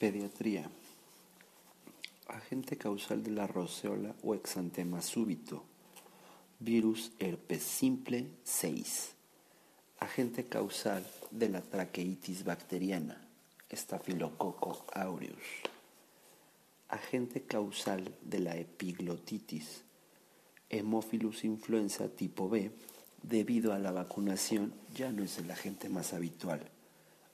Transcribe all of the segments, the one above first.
Pediatría. Agente causal de la roceola o exantema súbito. Virus herpes simple 6. Agente causal de la traqueitis bacteriana. Estafilococo aureus. Agente causal de la epiglotitis. Hemophilus influenza tipo B. Debido a la vacunación ya no es el agente más habitual.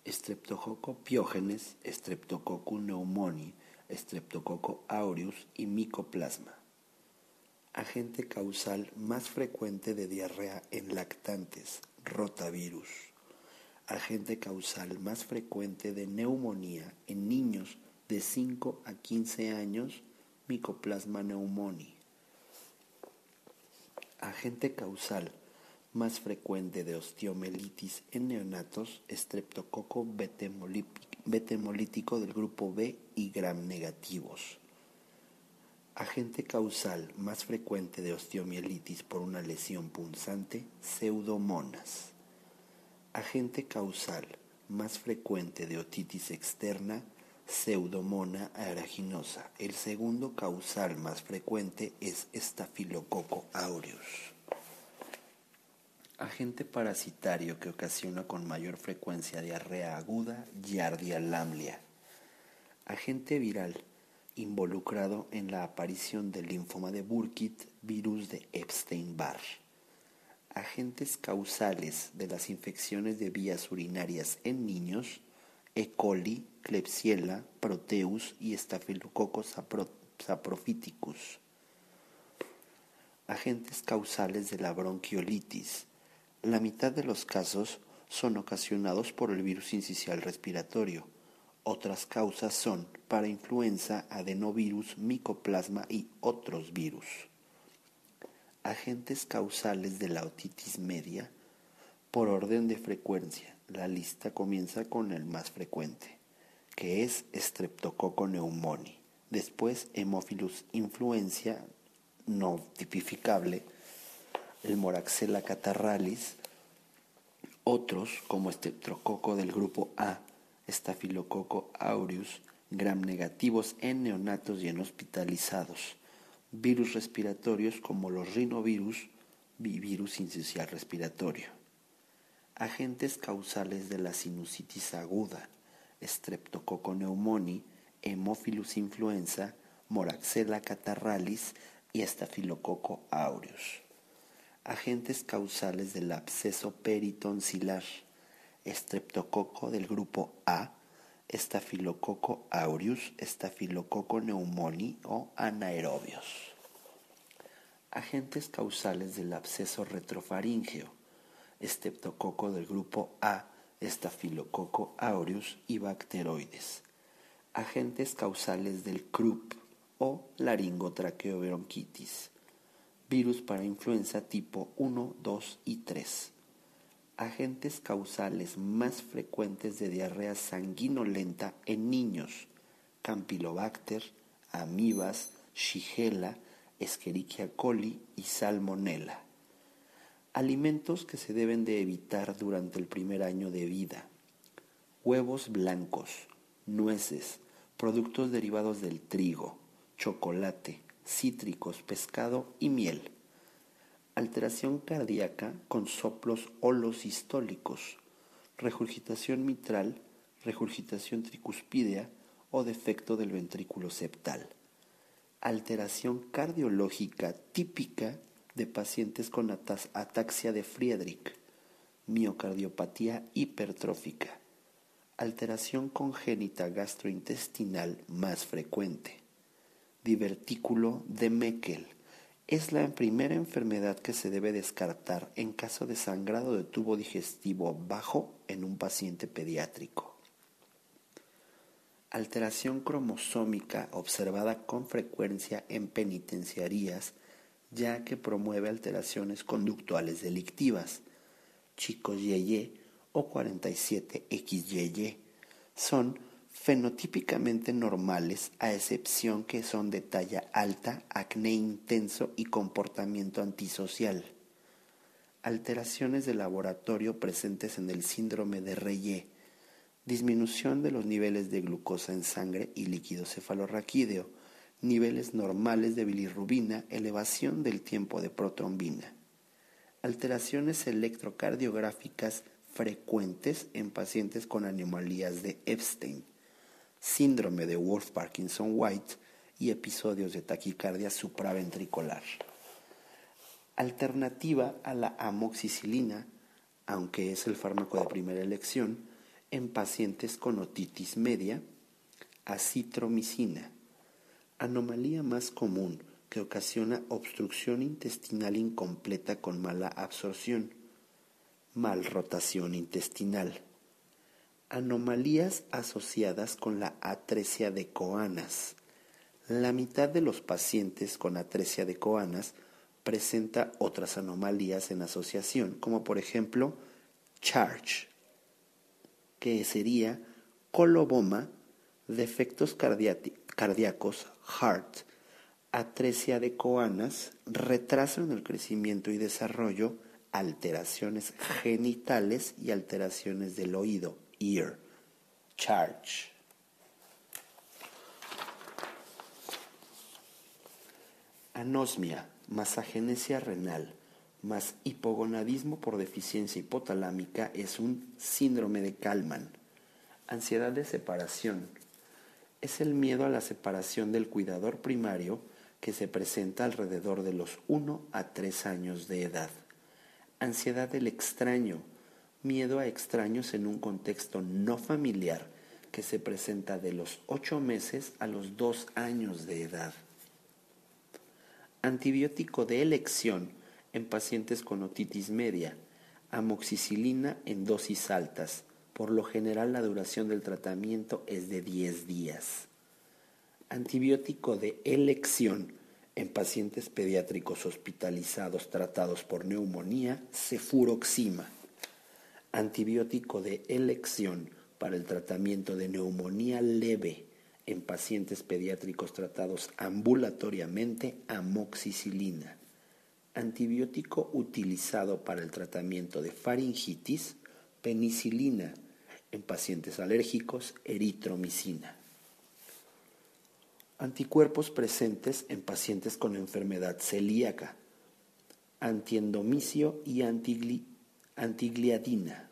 Streptococo piógenes, Streptococcus pneumoniae, Streptococo aureus y Mycoplasma. Agente causal más frecuente de diarrea en lactantes, rotavirus. Agente causal más frecuente de neumonía en niños de 5 a 15 años, Mycoplasma pneumoniae. Agente causal más frecuente de osteomelitis en neonatos, estreptococo betemolítico del grupo B y gram negativos. Agente causal más frecuente de osteomielitis por una lesión punzante, pseudomonas. Agente causal más frecuente de otitis externa, pseudomona aeruginosa. El segundo causal más frecuente es estafilococo aureus. Agente parasitario que ocasiona con mayor frecuencia diarrea aguda, Yardia lamblia. Agente viral involucrado en la aparición del linfoma de Burkitt, virus de Epstein-Barr. Agentes causales de las infecciones de vías urinarias en niños, E. coli, Klebsiella, Proteus y Staphylococcus saprophyticus. Agentes causales de la bronquiolitis, la mitad de los casos son ocasionados por el virus incisional respiratorio. Otras causas son parainfluenza, adenovirus, micoplasma y otros virus. Agentes causales de la otitis media. Por orden de frecuencia, la lista comienza con el más frecuente, que es Streptococcus pneumoniae. Después, Hemophilus influenza no tipificable el Moraxella catarralis, otros como Streptococo del grupo A, Staphylococcus aureus, gram negativos en neonatos y en hospitalizados, virus respiratorios como los rinovirus y virus incisional respiratorio, agentes causales de la sinusitis aguda, Streptococo pneumoniae, Hemophilus influenza, Moraxella catarralis y Staphylococcus aureus agentes causales del absceso peritonsilar, estreptococo del grupo A, estafilococo aureus, estafilococo pneumoniae o anaerobios. Agentes causales del absceso retrofaríngeo, estreptococo del grupo A, estafilococo aureus y bacteroides. Agentes causales del CRUP o laringotraqueobronquitis virus para influenza tipo 1, 2 y 3. Agentes causales más frecuentes de diarrea sanguinolenta en niños: Campylobacter, amibas, Shigella, Escherichia coli y Salmonella. Alimentos que se deben de evitar durante el primer año de vida. Huevos blancos, nueces, productos derivados del trigo, chocolate, cítricos, pescado y miel. Alteración cardíaca con soplos holosistólicos, regurgitación mitral, regurgitación tricuspidea o defecto del ventrículo septal. Alteración cardiológica típica de pacientes con ataxia de Friedrich, miocardiopatía hipertrófica. Alteración congénita gastrointestinal más frecuente divertículo de Meckel. Es la primera enfermedad que se debe descartar en caso de sangrado de tubo digestivo bajo en un paciente pediátrico. Alteración cromosómica observada con frecuencia en penitenciarías, ya que promueve alteraciones conductuales delictivas. Chicos Yeye o 47XYY son fenotípicamente normales a excepción que son de talla alta, acné intenso y comportamiento antisocial. Alteraciones de laboratorio presentes en el síndrome de Reye, disminución de los niveles de glucosa en sangre y líquido cefalorraquídeo, niveles normales de bilirrubina, elevación del tiempo de protrombina, alteraciones electrocardiográficas frecuentes en pacientes con anomalías de Epstein, síndrome de Wolf-Parkinson-White y episodios de taquicardia supraventricular. Alternativa a la amoxicilina, aunque es el fármaco de primera elección, en pacientes con otitis media, acitromicina, anomalía más común que ocasiona obstrucción intestinal incompleta con mala absorción, malrotación intestinal, anomalías asociadas con la atresia de Coanas. La mitad de los pacientes con atresia de Coanas presenta otras anomalías en asociación, como por ejemplo Charge, que sería coloboma, defectos cardíacos, heart, atresia de coanas, retraso en el crecimiento y desarrollo, alteraciones genitales y alteraciones del oído, ear, charge. Anosmia, masagenesia renal, más hipogonadismo por deficiencia hipotalámica es un síndrome de Kalman. Ansiedad de separación. Es el miedo a la separación del cuidador primario que se presenta alrededor de los 1 a 3 años de edad. Ansiedad del extraño. Miedo a extraños en un contexto no familiar que se presenta de los 8 meses a los 2 años de edad. Antibiótico de elección en pacientes con otitis media, amoxicilina en dosis altas. Por lo general la duración del tratamiento es de 10 días. Antibiótico de elección en pacientes pediátricos hospitalizados tratados por neumonía, cefuroxima. Antibiótico de elección para el tratamiento de neumonía leve en pacientes pediátricos tratados ambulatoriamente, amoxicilina antibiótico utilizado para el tratamiento de faringitis, penicilina, en pacientes alérgicos, eritromicina. Anticuerpos presentes en pacientes con enfermedad celíaca, antiendomicio y antigliadina.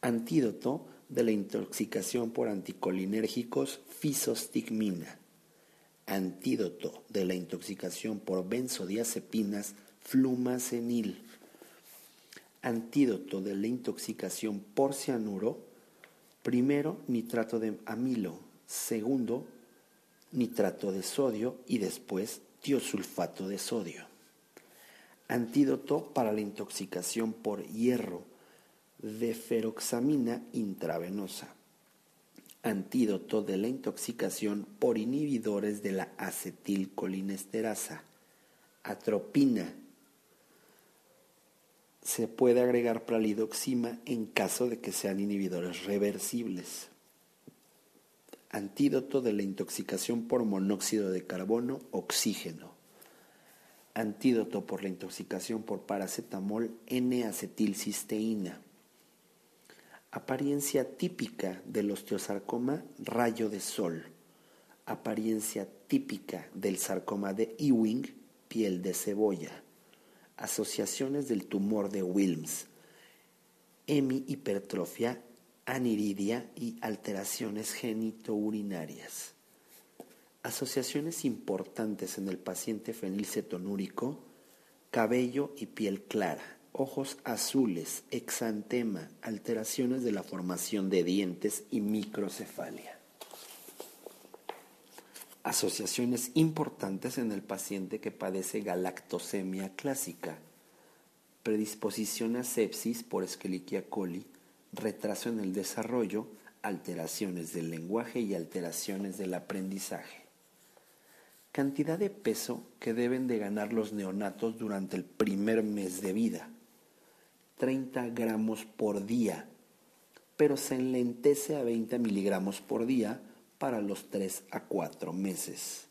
Antídoto de la intoxicación por anticolinérgicos, fisostigmina antídoto de la intoxicación por benzodiazepinas, flumacenil, antídoto de la intoxicación por cianuro, primero nitrato de amilo, segundo nitrato de sodio y después tiosulfato de sodio. Antídoto para la intoxicación por hierro, de feroxamina intravenosa antídoto de la intoxicación por inhibidores de la acetilcolinesterasa, atropina. Se puede agregar pralidoxima en caso de que sean inhibidores reversibles. Antídoto de la intoxicación por monóxido de carbono, oxígeno. Antídoto por la intoxicación por paracetamol, N-acetilcisteína Apariencia típica del osteosarcoma, rayo de sol. Apariencia típica del sarcoma de Ewing, piel de cebolla. Asociaciones del tumor de Wilms. Hemihipertrofia, aniridia y alteraciones genitourinarias. Asociaciones importantes en el paciente fenilcetonúrico, cabello y piel clara ojos azules, exantema, alteraciones de la formación de dientes y microcefalia. Asociaciones importantes en el paciente que padece galactosemia clásica, predisposición a sepsis por Escherichia coli, retraso en el desarrollo, alteraciones del lenguaje y alteraciones del aprendizaje. Cantidad de peso que deben de ganar los neonatos durante el primer mes de vida 30 gramos por día, pero se enlentece a 20 miligramos por día para los 3 a 4 meses.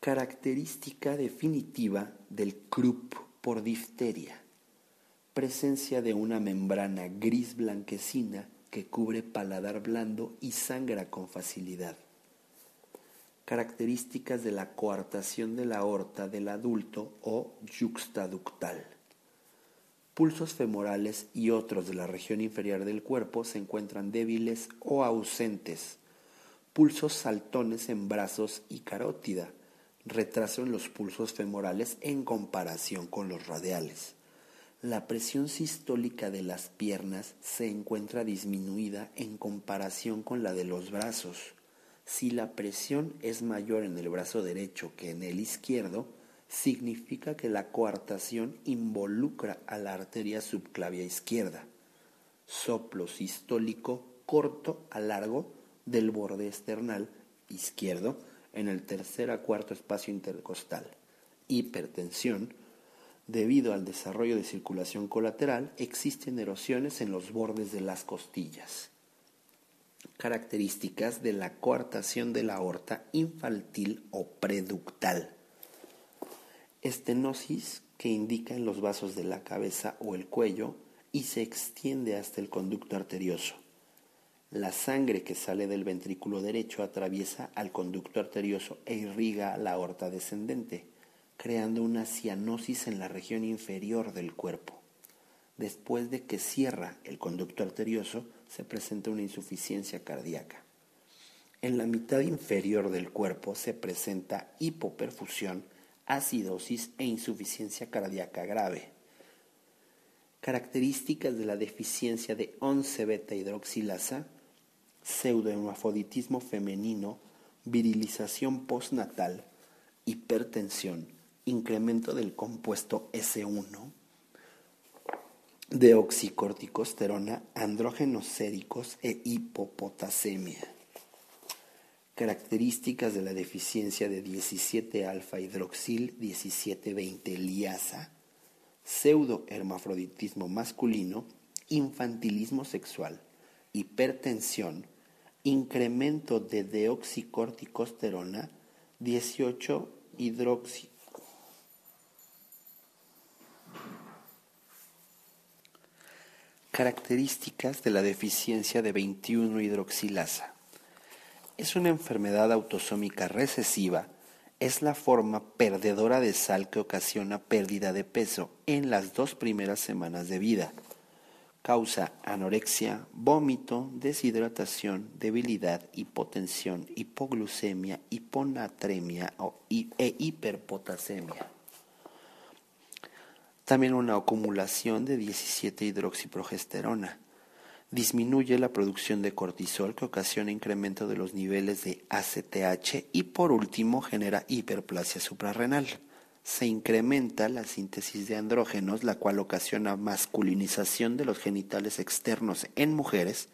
Característica definitiva del croup por difteria. Presencia de una membrana gris blanquecina que cubre paladar blando y sangra con facilidad. Características de la coartación de la aorta del adulto o yuxtaductal. Pulsos femorales y otros de la región inferior del cuerpo se encuentran débiles o ausentes. Pulsos saltones en brazos y carótida. Retraso en los pulsos femorales en comparación con los radiales la presión sistólica de las piernas se encuentra disminuida en comparación con la de los brazos. Si la presión es mayor en el brazo derecho que en el izquierdo, significa que la coartación involucra a la arteria subclavia izquierda. Soplo sistólico corto a largo del borde external izquierdo en el tercer a cuarto espacio intercostal. Hipertensión Debido al desarrollo de circulación colateral, existen erosiones en los bordes de las costillas. Características de la coartación de la aorta infantil o preductal. Estenosis que indica en los vasos de la cabeza o el cuello y se extiende hasta el conducto arterioso. La sangre que sale del ventrículo derecho atraviesa al conducto arterioso e irriga la aorta descendente creando una cianosis en la región inferior del cuerpo. Después de que cierra el conducto arterioso, se presenta una insuficiencia cardíaca. En la mitad inferior del cuerpo se presenta hipoperfusión, acidosis e insuficiencia cardíaca grave. Características de la deficiencia de 11-beta hidroxilasa, pseudohemafroditismo femenino, virilización postnatal, hipertensión, incremento del compuesto S1, deoxicorticosterona, andrógenos séricos e hipopotasemia. Características de la deficiencia de 17-alfa hidroxil 17-20 liasa, pseudohermafroditismo masculino, infantilismo sexual, hipertensión, incremento de deoxicorticosterona 18 hidroxi Características de la deficiencia de 21-hidroxilasa. Es una enfermedad autosómica recesiva. Es la forma perdedora de sal que ocasiona pérdida de peso en las dos primeras semanas de vida. Causa anorexia, vómito, deshidratación, debilidad, hipotensión, hipoglucemia, hiponatremia e hiperpotasemia. También una acumulación de 17 hidroxiprogesterona. Disminuye la producción de cortisol que ocasiona incremento de los niveles de ACTH y por último genera hiperplasia suprarrenal. Se incrementa la síntesis de andrógenos, la cual ocasiona masculinización de los genitales externos en mujeres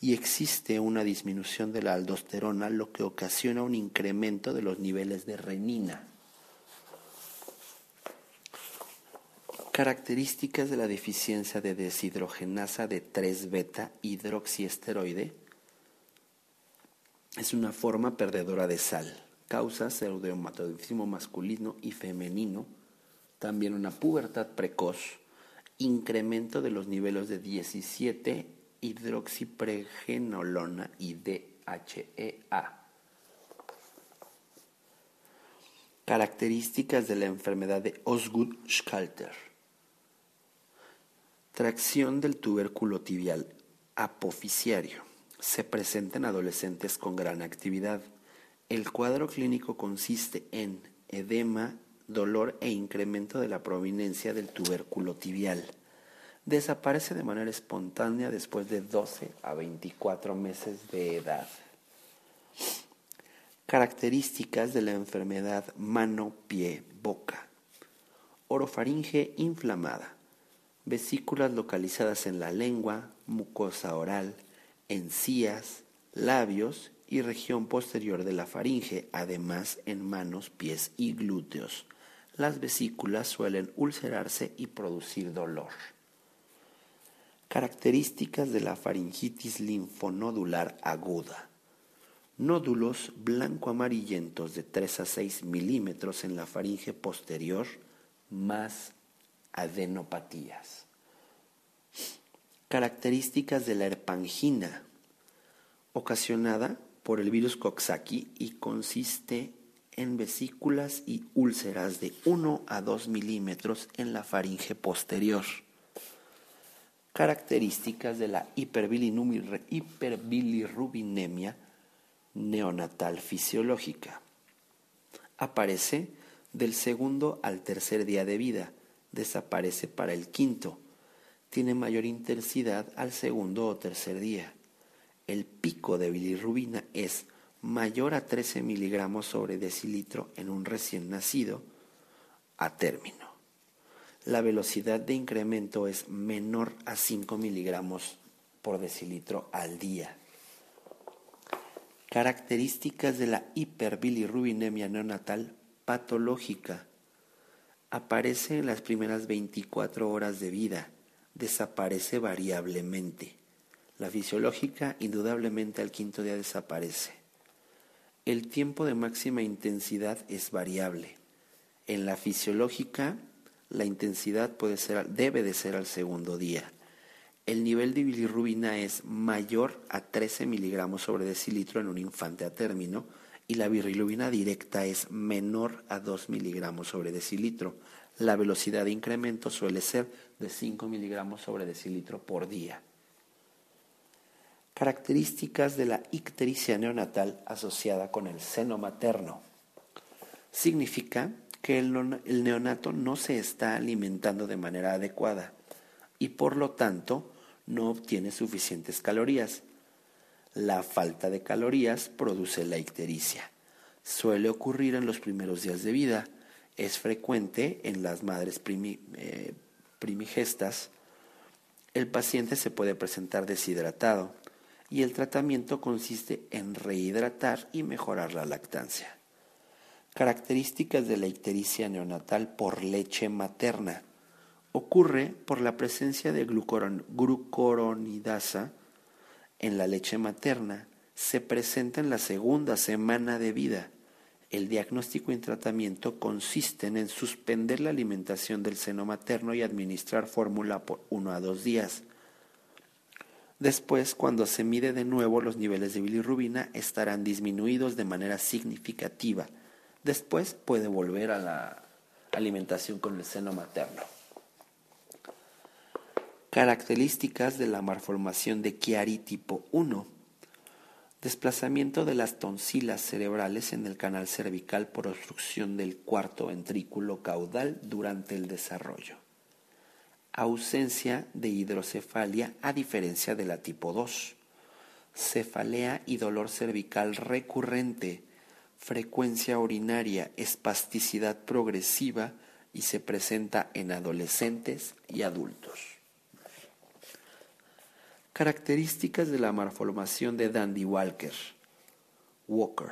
y existe una disminución de la aldosterona, lo que ocasiona un incremento de los niveles de renina. Características de la deficiencia de deshidrogenasa de 3-beta hidroxiesteroide. Es una forma perdedora de sal. Causa pseudohematoidismo masculino y femenino. También una pubertad precoz. Incremento de los niveles de 17 hidroxipregenolona y DHEA. Características de la enfermedad de Osgood-Schalter Tracción del tubérculo tibial apoficiario. Se presenta en adolescentes con gran actividad. El cuadro clínico consiste en edema, dolor e incremento de la prominencia del tubérculo tibial. Desaparece de manera espontánea después de 12 a 24 meses de edad. Características de la enfermedad mano-pie-boca. Orofaringe inflamada vesículas localizadas en la lengua, mucosa oral, encías, labios y región posterior de la faringe, además en manos, pies y glúteos. Las vesículas suelen ulcerarse y producir dolor. Características de la faringitis linfonodular aguda. Nódulos blanco-amarillentos de 3 a 6 milímetros en la faringe posterior, más adenopatías. Características de la herpangina, ocasionada por el virus Coxsackie y consiste en vesículas y úlceras de 1 a 2 milímetros en la faringe posterior. Características de la hiperbilirrubinemia neonatal fisiológica. Aparece del segundo al tercer día de vida, desaparece para el quinto, tiene mayor intensidad al segundo o tercer día. El pico de bilirrubina es mayor a 13 miligramos sobre decilitro en un recién nacido a término la velocidad de incremento es menor a 5 miligramos por decilitro al día. Características de la hiperbilirrubinemia neonatal patológica. Aparece en las primeras 24 horas de vida, desaparece variablemente. La fisiológica indudablemente al quinto día desaparece. El tiempo de máxima intensidad es variable. En la fisiológica la intensidad puede ser, debe de ser al segundo día. El nivel de bilirrubina es mayor a 13 miligramos sobre decilitro en un infante a término y la bilirrubina directa es menor a 2 miligramos sobre decilitro. La velocidad de incremento suele ser de 5 miligramos sobre decilitro por día. Características de la ictericia neonatal asociada con el seno materno. Significa que el, neonato no se está alimentando de manera adecuada y por lo tanto no obtiene suficientes calorías. La falta de calorías produce la ictericia. Suele ocurrir en los primeros días de vida. Es frecuente en las madres eh, primigestas. El paciente se puede presentar deshidratado y el tratamiento consiste en rehidratar y mejorar la lactancia. Características de la ictericia neonatal por leche materna. Ocurre por la presencia de glucoronidasa en la leche materna. Se presenta en la segunda semana de vida. El diagnóstico y tratamiento consisten en suspender la alimentación del seno materno y administrar fórmula por uno a dos días. Después, cuando se mide de nuevo, los niveles de bilirrubina estarán disminuidos de manera significativa Después puede volver a la alimentación con el seno materno. Características de la malformación de Chiari tipo 1. Desplazamiento de las tonsilas cerebrales en el canal cervical por obstrucción del cuarto ventrículo caudal durante el desarrollo. Ausencia de hidrocefalia a diferencia de la tipo 2. Cefalea y dolor cervical recurrente frecuencia urinaria, espasticidad progresiva y se presenta en adolescentes y adultos. Características de la malformación de Dandy Walker. Walker.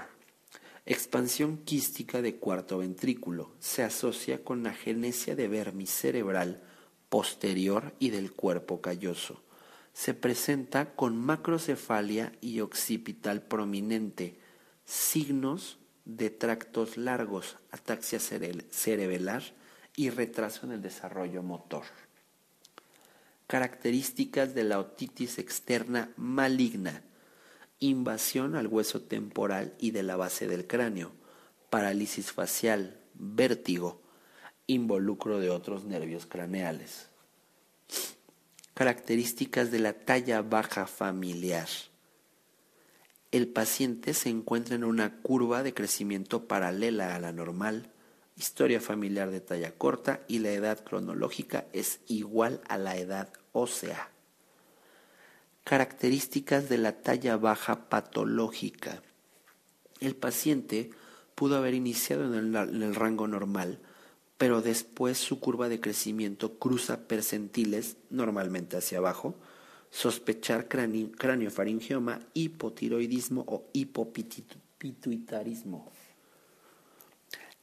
Expansión quística de cuarto ventrículo. Se asocia con la genesia de vermis cerebral posterior y del cuerpo calloso. Se presenta con macrocefalia y occipital prominente signos de tractos largos, ataxia cerebelar y retraso en el desarrollo motor. Características de la otitis externa maligna, invasión al hueso temporal y de la base del cráneo, parálisis facial, vértigo, involucro de otros nervios craneales. Características de la talla baja familiar el paciente se encuentra en una curva de crecimiento paralela a la normal, historia familiar de talla corta y la edad cronológica es igual a la edad ósea. Características de la talla baja patológica. El paciente pudo haber iniciado en el, rango normal, pero después su curva de crecimiento cruza percentiles, normalmente hacia abajo, sospechar craniofaringioma, hipotiroidismo o hipopituitarismo.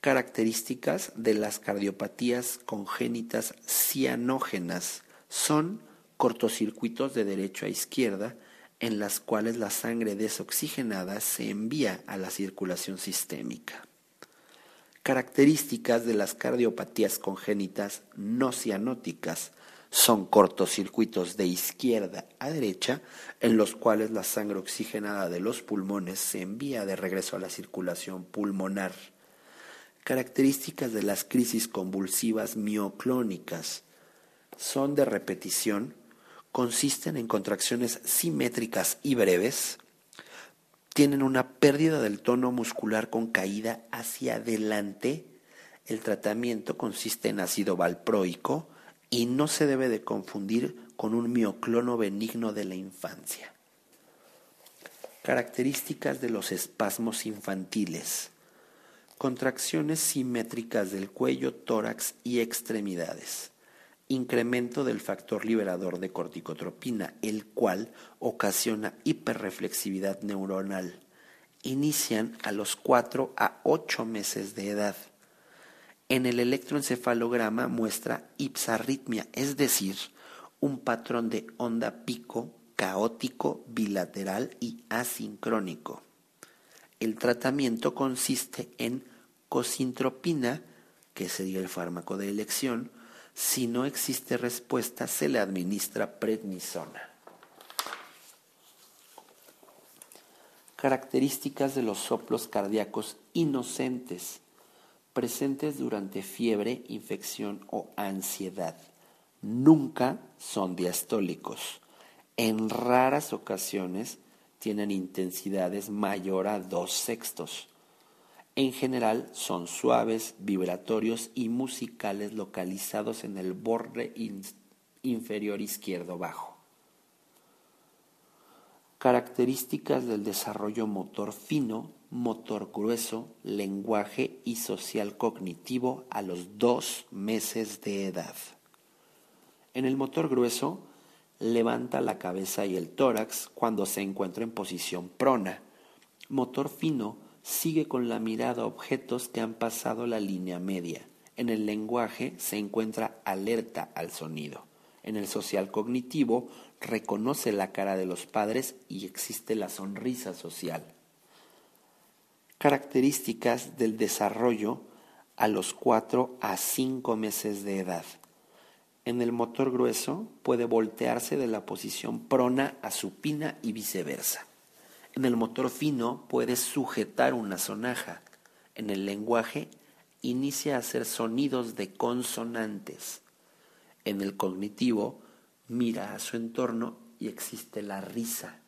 Características de las cardiopatías congénitas cianógenas son cortocircuitos de derecho a izquierda en las cuales la sangre desoxigenada se envía a la circulación sistémica. Características de las cardiopatías congénitas no cianóticas son cortocircuitos de izquierda a derecha en los cuales la sangre oxigenada de los pulmones se envía de regreso a la circulación pulmonar. Características de las crisis convulsivas mioclónicas son de repetición, consisten en contracciones simétricas y breves, tienen una pérdida del tono muscular con caída hacia adelante. El tratamiento consiste en ácido valproico, y no se debe de confundir con un mioclono benigno de la infancia. Características de los espasmos infantiles. Contracciones simétricas del cuello, tórax y extremidades. Incremento del factor liberador de corticotropina, el cual ocasiona hiperreflexividad neuronal. Inician a los 4 a 8 meses de edad en el electroencefalograma muestra ipsarritmia, es decir, un patrón de onda pico caótico, bilateral y asincrónico. El tratamiento consiste en cosintropina, que sería el fármaco de elección. Si no existe respuesta, se le administra prednisona. Características de los soplos cardíacos inocentes presentes durante fiebre, infección o ansiedad. Nunca son diastólicos. En raras ocasiones tienen intensidades mayor a dos sextos. En general son suaves, vibratorios y musicales localizados en el borde inferior izquierdo bajo. Características del desarrollo motor fino motor grueso, lenguaje y social cognitivo a los dos meses de edad. En el motor grueso, levanta la cabeza y el tórax cuando se encuentra en posición prona. Motor fino sigue con la mirada objetos que han pasado la línea media. En el lenguaje se encuentra alerta al sonido. En el social cognitivo reconoce la cara de los padres y existe la sonrisa social características del desarrollo a los 4 a 5 meses de edad. En el motor grueso puede voltearse de la posición prona a supina y viceversa. En el motor fino puede sujetar una sonaja. En el lenguaje inicia a hacer sonidos de consonantes. En el cognitivo mira a su entorno y existe la risa.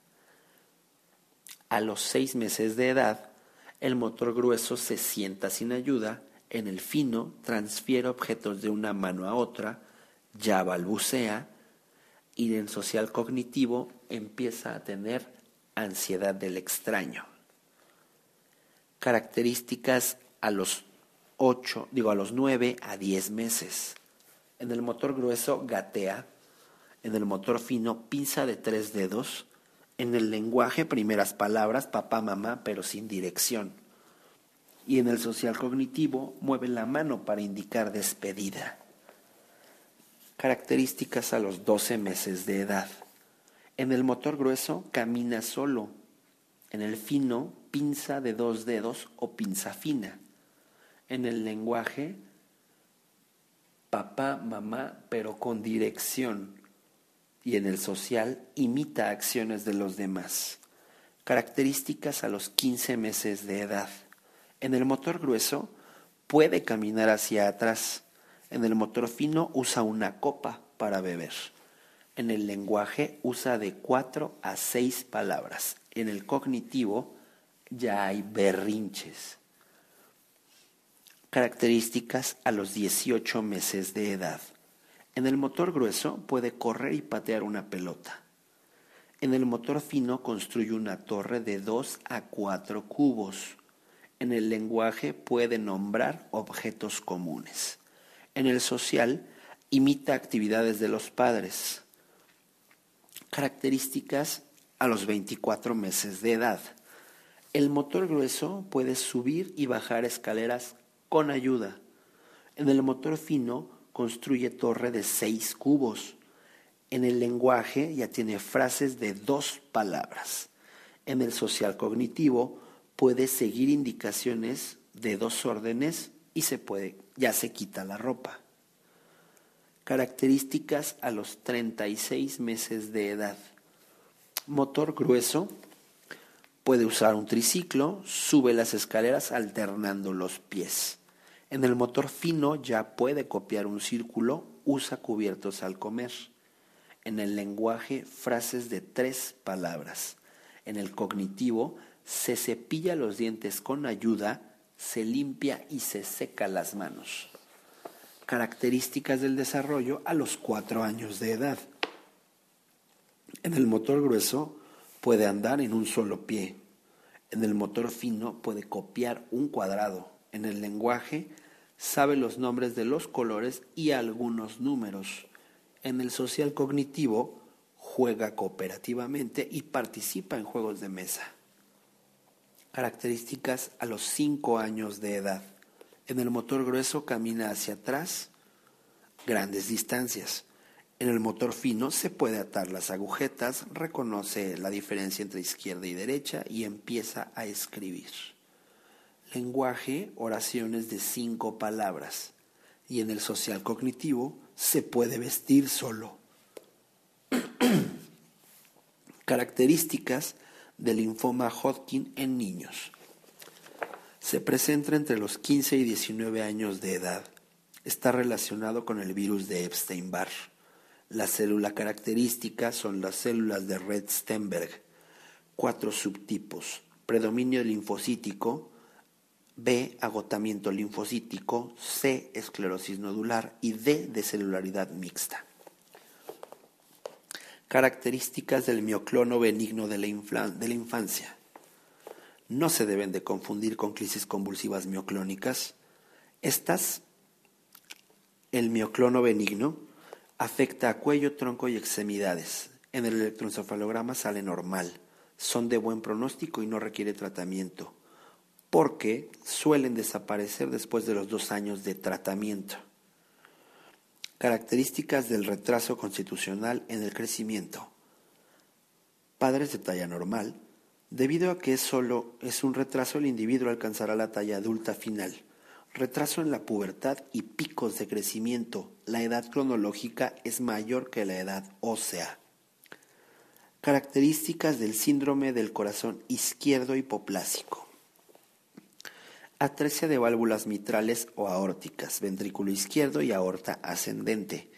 A los seis meses de edad el motor grueso se sienta sin ayuda, en el fino transfiere objetos de una mano a otra, ya balbucea, y en social cognitivo empieza a tener ansiedad del extraño. Características a los 8, digo a los 9 a 10 meses. En el motor grueso gatea, en el motor fino pinza de tres dedos, en el lenguaje, primeras palabras, papá, mamá, pero sin dirección. Y en el social cognitivo, mueve la mano para indicar despedida. Características a los 12 meses de edad. En el motor grueso, camina solo. En el fino, pinza de dos dedos o pinza fina. En el lenguaje, papá, mamá, pero con dirección y en el social imita acciones de los demás. Características a los 15 meses de edad. En el motor grueso puede caminar hacia atrás. En el motor fino usa una copa para beber. En el lenguaje usa de cuatro a seis palabras. En el cognitivo ya hay berrinches. Características a los 18 meses de edad. En el motor grueso puede correr y patear una pelota. En el motor fino construye una torre de 2 a 4 cubos. En el lenguaje puede nombrar objetos comunes. En el social imita actividades de los padres. Características a los 24 meses de edad. El motor grueso puede subir y bajar escaleras con ayuda. En el motor fino construye torre de seis cubos. En el lenguaje ya tiene frases de dos palabras. En el social cognitivo puede seguir indicaciones de dos órdenes y se puede, ya se quita la ropa. Características a los 36 meses de edad. Motor grueso. Puede usar un triciclo, sube las escaleras alternando los pies. En el motor fino ya puede copiar un círculo, usa cubiertos al comer. En el lenguaje, frases de tres palabras. En el cognitivo, se cepilla los dientes con ayuda, se limpia y se seca las manos. Características del desarrollo a los cuatro años de edad. En el motor grueso puede andar en un solo pie. En el motor fino puede copiar un cuadrado. En el lenguaje sabe los nombres de los colores y algunos números. En el social cognitivo juega cooperativamente y participa en juegos de mesa. Características a los 5 años de edad. En el motor grueso camina hacia atrás grandes distancias. En el motor fino se puede atar las agujetas, reconoce la diferencia entre izquierda y derecha y empieza a escribir. Lenguaje, oraciones de cinco palabras. Y en el social cognitivo se puede vestir solo. Características del linfoma Hodgkin en niños. Se presenta entre los 15 y 19 años de edad. Está relacionado con el virus de Epstein-Barr. La célula característica son las células de Red Stenberg. Cuatro subtipos. Predominio linfocítico, B, agotamiento linfocítico, C, esclerosis nodular y D, de celularidad mixta. Características del mioclono benigno de la, infancia. No se deben de confundir con crisis convulsivas mioclónicas. Estas, el mioclono benigno, afecta a cuello, tronco y extremidades. En el electroencefalograma sale normal. Son de buen pronóstico y no requiere tratamiento, porque suelen desaparecer después de los dos años de tratamiento. Características del retraso constitucional en el crecimiento. Padres de talla normal. Debido a que solo es un retraso, el individuo alcanzará la talla adulta final. Retraso en la pubertad y picos de crecimiento. La edad cronológica es mayor que la edad ósea. Características del síndrome del corazón izquierdo hipoplásico atresia de válvulas mitrales o aórticas, ventrículo izquierdo y aorta ascendente.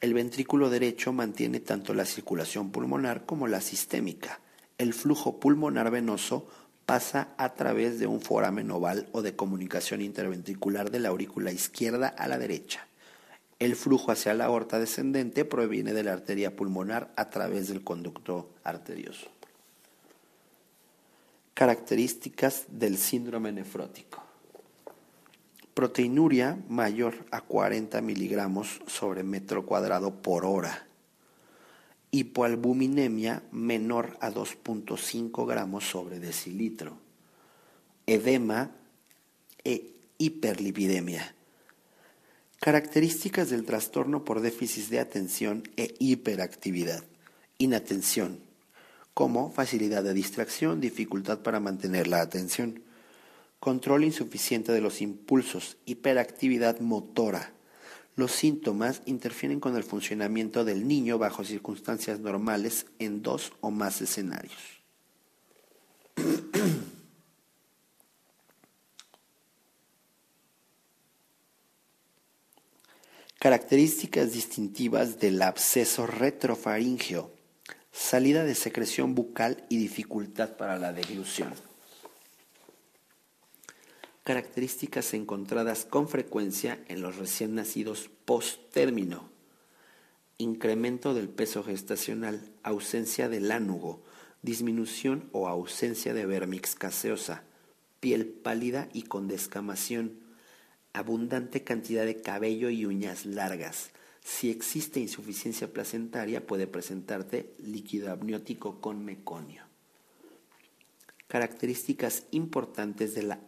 El ventrículo derecho mantiene tanto la circulación pulmonar como la sistémica. El flujo pulmonar venoso pasa a través de un foramen oval o de comunicación interventricular de la aurícula izquierda a la derecha. El flujo hacia la aorta descendente proviene de la arteria pulmonar a través del conducto arterioso. Características del síndrome nefrótico. Proteinuria mayor a 40 miligramos sobre metro cuadrado por hora. Hipoalbuminemia menor a 2.5 gramos sobre decilitro. Edema e hiperlipidemia. Características del trastorno por déficit de atención e hiperactividad. Inatención como facilidad de distracción, dificultad para mantener la atención, control insuficiente de los impulsos, hiperactividad motora. Los síntomas interfieren con el funcionamiento del niño bajo circunstancias normales en dos o más escenarios. Características distintivas del absceso retrofaringeo salida de secreción bucal y dificultad para la deglución. Características encontradas con frecuencia en los recién nacidos post-término. Incremento del peso gestacional, ausencia del lánugo, disminución o ausencia de vermix caseosa, piel pálida y con descamación, abundante cantidad de cabello y uñas largas, si existe insuficiencia placentaria, puede presentarte líquido amniótico con meconio. Características importantes de la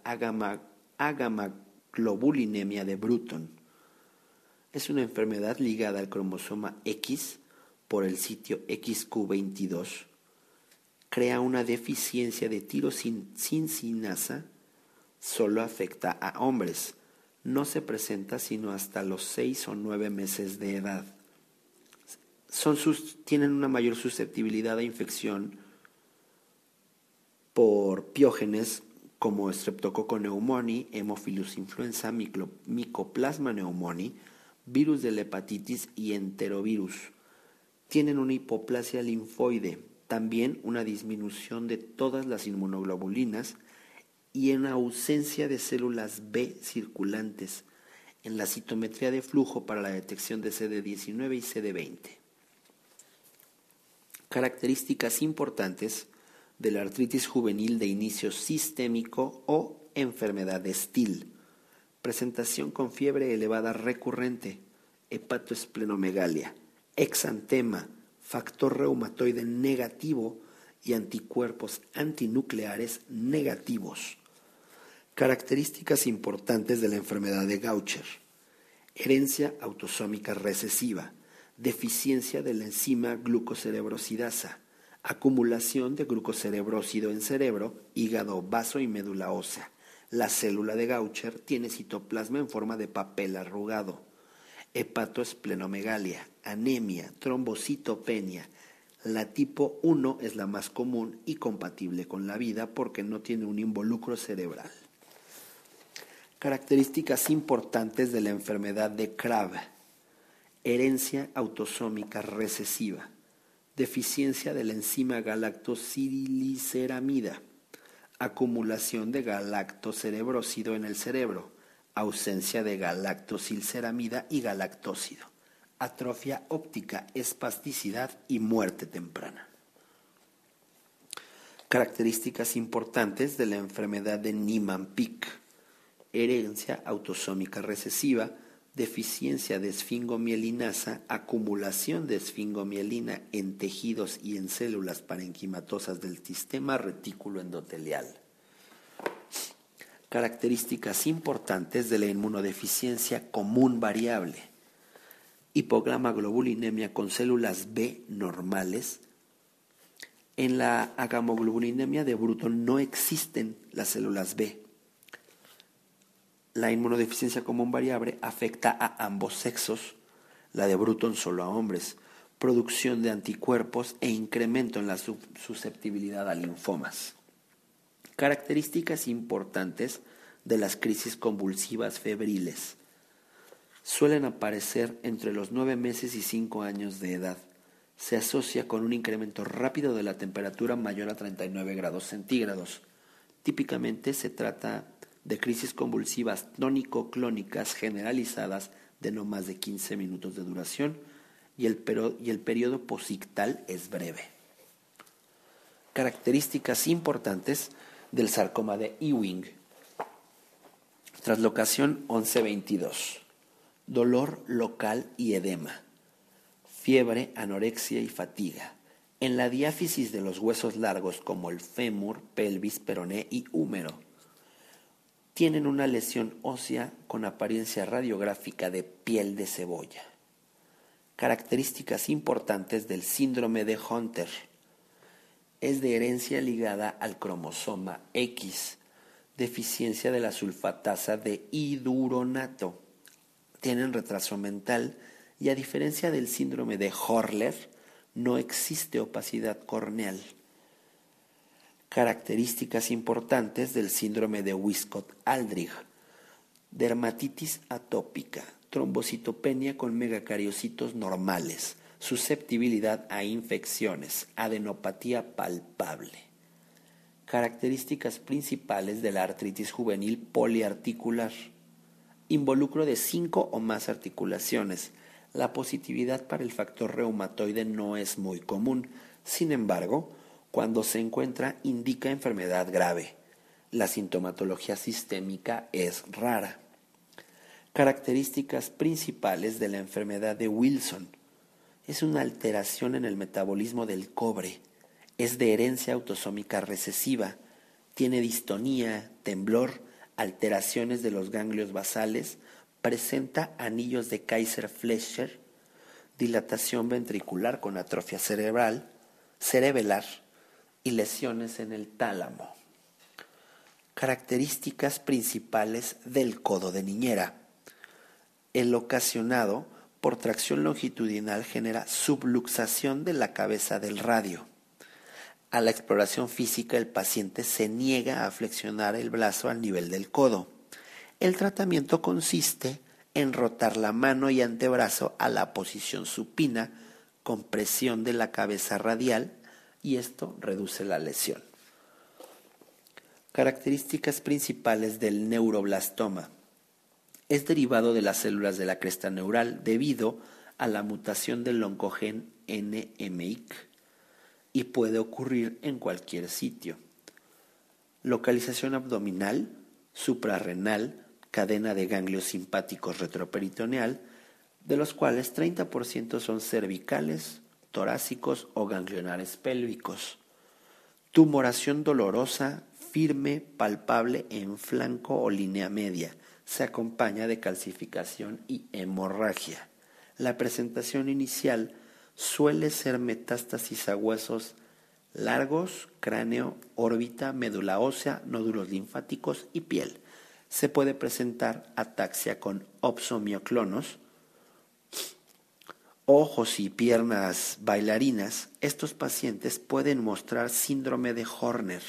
agamaglobulinemia de Bruton. Es una enfermedad ligada al cromosoma X por el sitio XQ22. Crea una deficiencia de tirosincinasa, solo afecta a hombres no se presenta sino hasta los seis o nueve meses de edad. Son tienen una mayor susceptibilidad a infección por piógenes como Streptococcus pneumoniae, Hemophilus influenza, Mycoplasma pneumoniae, virus de la hepatitis y enterovirus. Tienen una hipoplasia linfoide, también una disminución de todas las inmunoglobulinas y en ausencia de células B circulantes en la citometría de flujo para la detección de CD19 y CD20. Características importantes de la artritis juvenil de inicio sistémico o enfermedad de Still. Presentación con fiebre elevada recurrente, hepatoesplenomegalia, exantema, factor reumatoide negativo y anticuerpos antinucleares negativos. Características importantes de la enfermedad de Gaucher. Herencia autosómica recesiva, deficiencia de la enzima glucocerebrosidasa, acumulación de glucocerebrósido en cerebro, hígado, vaso y médula ósea. La célula de Gaucher tiene citoplasma en forma de papel arrugado. Hepatoesplenomegalia, anemia, trombocitopenia. La tipo 1 es la más común y compatible con la vida porque no tiene un involucro cerebral. Características importantes de la enfermedad de Krabbe. Herencia autosómica recesiva. Deficiencia de la enzima galactosiliceramida. Acumulación de galactocerebrócido en el cerebro. Ausencia de galactosilceramida y galactócido. Atrofia óptica, espasticidad y muerte temprana. Características importantes de la enfermedad de Niemann-Pick herencia autosómica recesiva, deficiencia de esfingomielinasa, acumulación de esfingomielina en tejidos y en células parenquimatosas del sistema retículo endotelial. Características importantes de la inmunodeficiencia común variable. Hipograma globulinemia con células B normales. En la agamoglobulinemia de Bruto no existen las células B la inmunodeficiencia común variable afecta a ambos sexos, la de Bruton solo a hombres, producción de anticuerpos e incremento en la susceptibilidad a linfomas. Características importantes de las crisis convulsivas febriles. Suelen aparecer entre los nueve meses y cinco años de edad. Se asocia con un incremento rápido de la temperatura mayor a 39 grados centígrados. Típicamente se trata crisis convulsivas tónico-clónicas generalizadas de no más de 15 minutos de duración y el, y el periodo posictal es breve. Características importantes del sarcoma de Ewing. Traslocación 1122. Dolor local y edema. Fiebre, anorexia y fatiga. En la diáfisis de los huesos largos como el fémur, pelvis, peroné y húmero tienen una lesión ósea con apariencia radiográfica de piel de cebolla. Características importantes del síndrome de Hunter. Es de herencia ligada al cromosoma X, deficiencia de la sulfatasa de hiduronato. Tienen retraso mental y a diferencia del síndrome de Horler, no existe opacidad corneal características importantes del síndrome de Wiskott-Aldrich, dermatitis atópica, trombocitopenia con megacariocitos normales, susceptibilidad a infecciones, adenopatía palpable. Características principales de la artritis juvenil poliarticular. Involucro de cinco o más articulaciones. La positividad para el factor reumatoide no es muy común. Sin embargo, cuando se encuentra indica enfermedad grave. La sintomatología sistémica es rara. Características principales de la enfermedad de Wilson. Es una alteración en el metabolismo del cobre. Es de herencia autosómica recesiva. Tiene distonía, temblor, alteraciones de los ganglios basales. Presenta anillos de Kaiser-Fleischer, dilatación ventricular con atrofia cerebral, cerebelar y lesiones en el tálamo. Características principales del codo de niñera. El ocasionado por tracción longitudinal genera subluxación de la cabeza del radio. A la exploración física el paciente se niega a flexionar el brazo al nivel del codo. El tratamiento consiste en rotar la mano y antebrazo a la posición supina con presión de la cabeza radial y esto reduce la lesión. Características principales del neuroblastoma. Es derivado de las células de la cresta neural debido a la mutación del oncogen NMIC y puede ocurrir en cualquier sitio. Localización abdominal, suprarrenal, cadena de ganglios simpáticos retroperitoneal, de los cuales 30% son cervicales, torácicos o ganglionares pélvicos. Tumoración dolorosa, firme, palpable en flanco o línea media. Se acompaña de calcificación y hemorragia. La presentación inicial suele ser metástasis a huesos largos, cráneo, órbita, médula ósea, nódulos linfáticos y piel. Se puede presentar ataxia con opsomioclonos, ojos y piernas bailarinas. Estos pacientes pueden mostrar síndrome de Horner.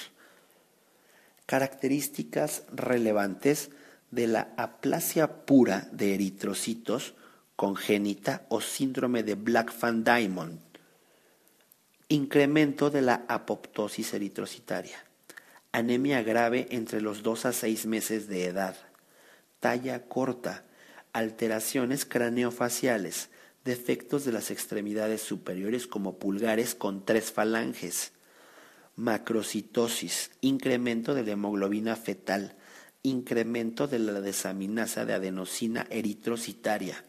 Características relevantes de la aplasia pura de eritrocitos congénita o síndrome de Black Van Diamond. Incremento de la apoptosis eritrocitaria. Anemia grave entre los 2 a 6 meses de edad. Talla corta. Alteraciones craneofaciales. Defectos de las extremidades superiores como pulgares con tres falanges macrocitosis, incremento de la hemoglobina fetal, incremento de la desaminasa de adenosina eritrocitaria,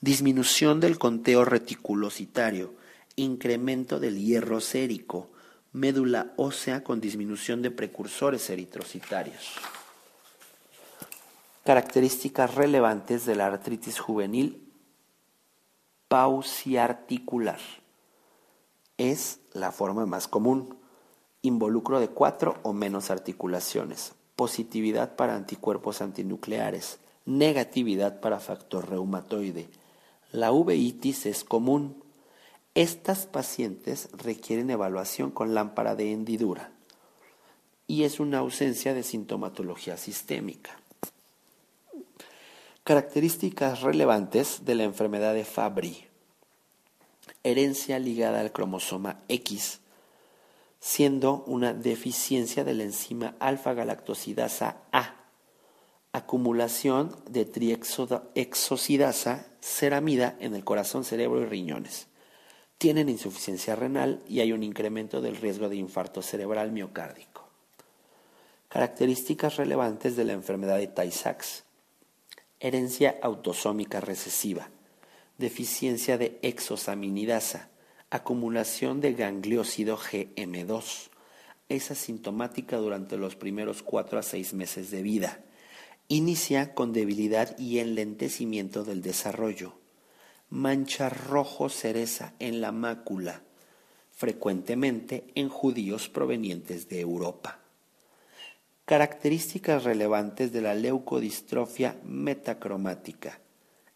disminución del conteo reticulocitario, incremento del hierro sérico, médula ósea con disminución de precursores eritrocitarios. Características relevantes de la artritis juvenil pausiarticular. Es la forma más común involucro de cuatro o menos articulaciones, positividad para anticuerpos antinucleares, negatividad para factor reumatoide. La uveitis es común. Estas pacientes requieren evaluación con lámpara de hendidura y es una ausencia de sintomatología sistémica. Características relevantes de la enfermedad de Fabry. Herencia ligada al cromosoma X siendo una deficiencia de la enzima alfa-galactosidasa A, acumulación de triexosidasa ceramida en el corazón, cerebro y riñones. Tienen insuficiencia renal y hay un incremento del riesgo de infarto cerebral miocárdico. Características relevantes de la enfermedad de Tay-Sachs. Herencia autosómica recesiva, deficiencia de exosaminidasa, acumulación de gangliósido GM2. Es asintomática durante los primeros 4 a 6 meses de vida. Inicia con debilidad y enlentecimiento del desarrollo. Mancha rojo cereza en la mácula, frecuentemente en judíos provenientes de Europa. Características relevantes de la leucodistrofia metacromática.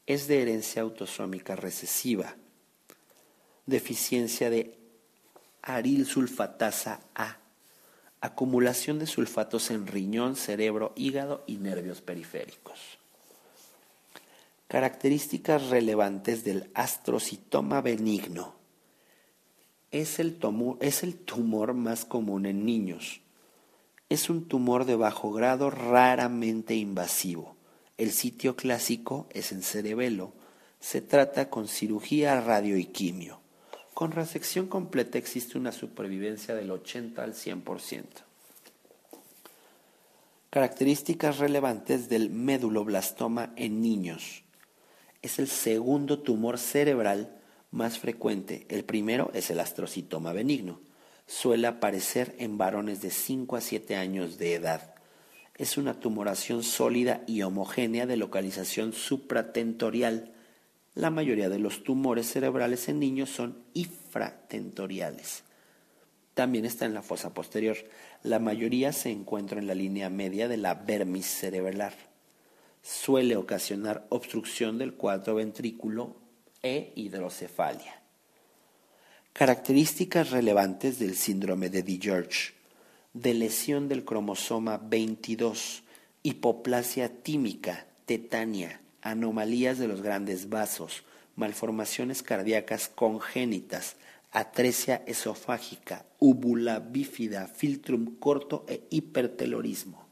Es de herencia autosómica recesiva deficiencia de aril sulfatasa A, acumulación de sulfatos en riñón, cerebro, hígado y nervios periféricos. Características relevantes del astrocitoma benigno. Es el, es el tumor más común en niños. Es un tumor de bajo grado raramente invasivo. El sitio clásico es en cerebelo. Se trata con cirugía, radio y quimio. Con resección completa existe una supervivencia del 80 al 100%. Características relevantes del méduloblastoma en niños. Es el segundo tumor cerebral más frecuente. El primero es el astrocitoma benigno. Suele aparecer en varones de 5 a 7 años de edad. Es una tumoración sólida y homogénea de localización supratentorial la mayoría de los tumores cerebrales en niños son infratentoriales. También está en la fosa posterior. La mayoría se encuentra en la línea media de la vermis cerebral. Suele ocasionar obstrucción del cuadro ventrículo e hidrocefalia. Características relevantes del síndrome de DiGeorge. De lesión del cromosoma 22, hipoplasia tímica, tetania, anomalías de los grandes vasos, malformaciones cardíacas congénitas, atresia esofágica, úvula bífida, filtrum corto e hipertelorismo.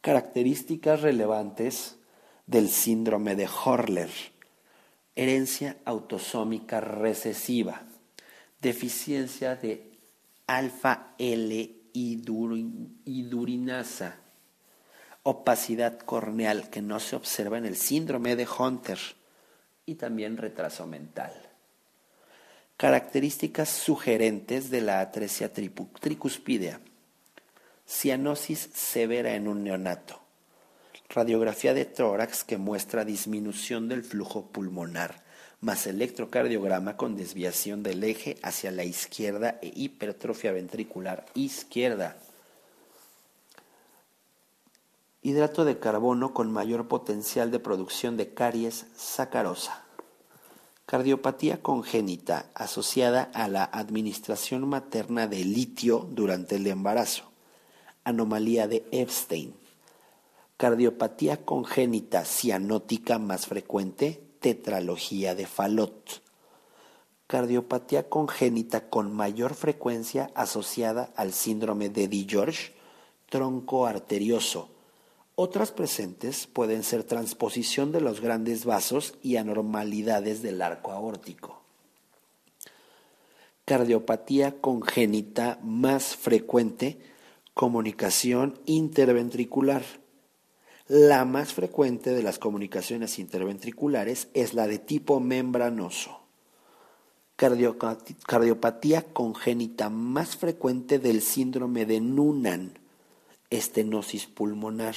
Características relevantes del síndrome de Horler. Herencia autosómica recesiva, deficiencia de alfa L idurinasa, opacidad corneal que no se observa en el síndrome de Hunter y también retraso mental. Características sugerentes de la atresia tricuspidea. Cianosis severa en un neonato. Radiografía de tórax que muestra disminución del flujo pulmonar, más electrocardiograma con desviación del eje hacia la izquierda e hipertrofia ventricular izquierda hidrato de carbono con mayor potencial de producción de caries sacarosa. Cardiopatía congénita asociada a la administración materna de litio durante el embarazo. Anomalía de Epstein. Cardiopatía congénita cianótica más frecuente, tetralogía de Fallot. Cardiopatía congénita con mayor frecuencia asociada al síndrome de DiGeorge, tronco arterioso, otras presentes pueden ser transposición de los grandes vasos y anormalidades del arco aórtico. Cardiopatía congénita más frecuente, comunicación interventricular. La más frecuente de las comunicaciones interventriculares es la de tipo membranoso. Cardiopatía congénita más frecuente del síndrome de Noonan, estenosis pulmonar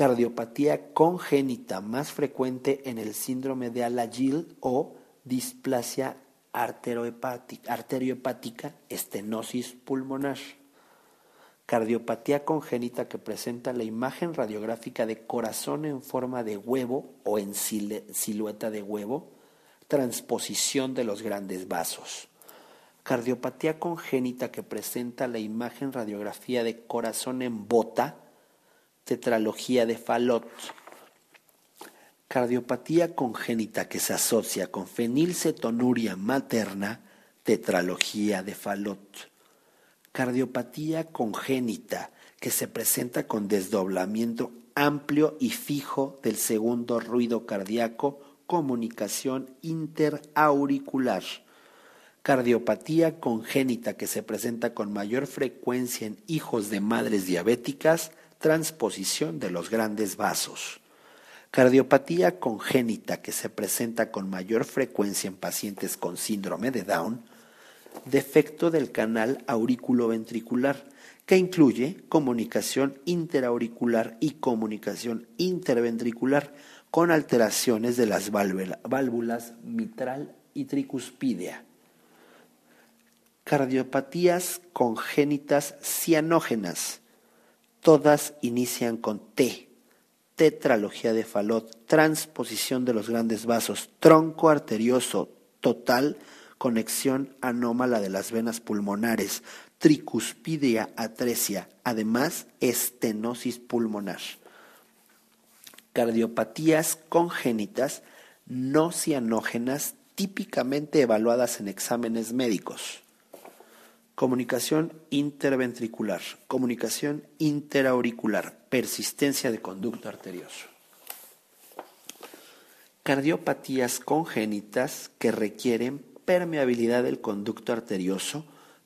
cardiopatía congénita más frecuente en el síndrome de Alagil o displasia arteriohepática, estenosis pulmonar. Cardiopatía congénita que presenta la imagen radiográfica de corazón en forma de huevo o en silueta de huevo, transposición de los grandes vasos. Cardiopatía congénita que presenta la imagen radiografía de corazón en bota, tetralogía de Fallot, cardiopatía congénita que se asocia con fenilcetonuria materna, tetralogía de Fallot, cardiopatía congénita que se presenta con desdoblamiento amplio y fijo del segundo ruido cardíaco, comunicación interauricular. Cardiopatía congénita que se presenta con mayor frecuencia en hijos de madres diabéticas, transposición de los grandes vasos. Cardiopatía congénita que se presenta con mayor frecuencia en pacientes con síndrome de Down. Defecto del canal aurículo-ventricular que incluye comunicación interauricular y comunicación interventricular con alteraciones de las válvulas mitral y tricuspidea. Cardiopatías congénitas cianógenas Todas inician con T. Tetralogía de Falot, transposición de los grandes vasos, tronco arterioso total, conexión anómala de las venas pulmonares, tricuspidia atresia, además estenosis pulmonar. Cardiopatías congénitas no cianógenas típicamente evaluadas en exámenes médicos. Comunicación interventricular, comunicación interauricular, persistencia de conducto arterioso. Cardiopatías congénitas que requieren permeabilidad del conducto arterioso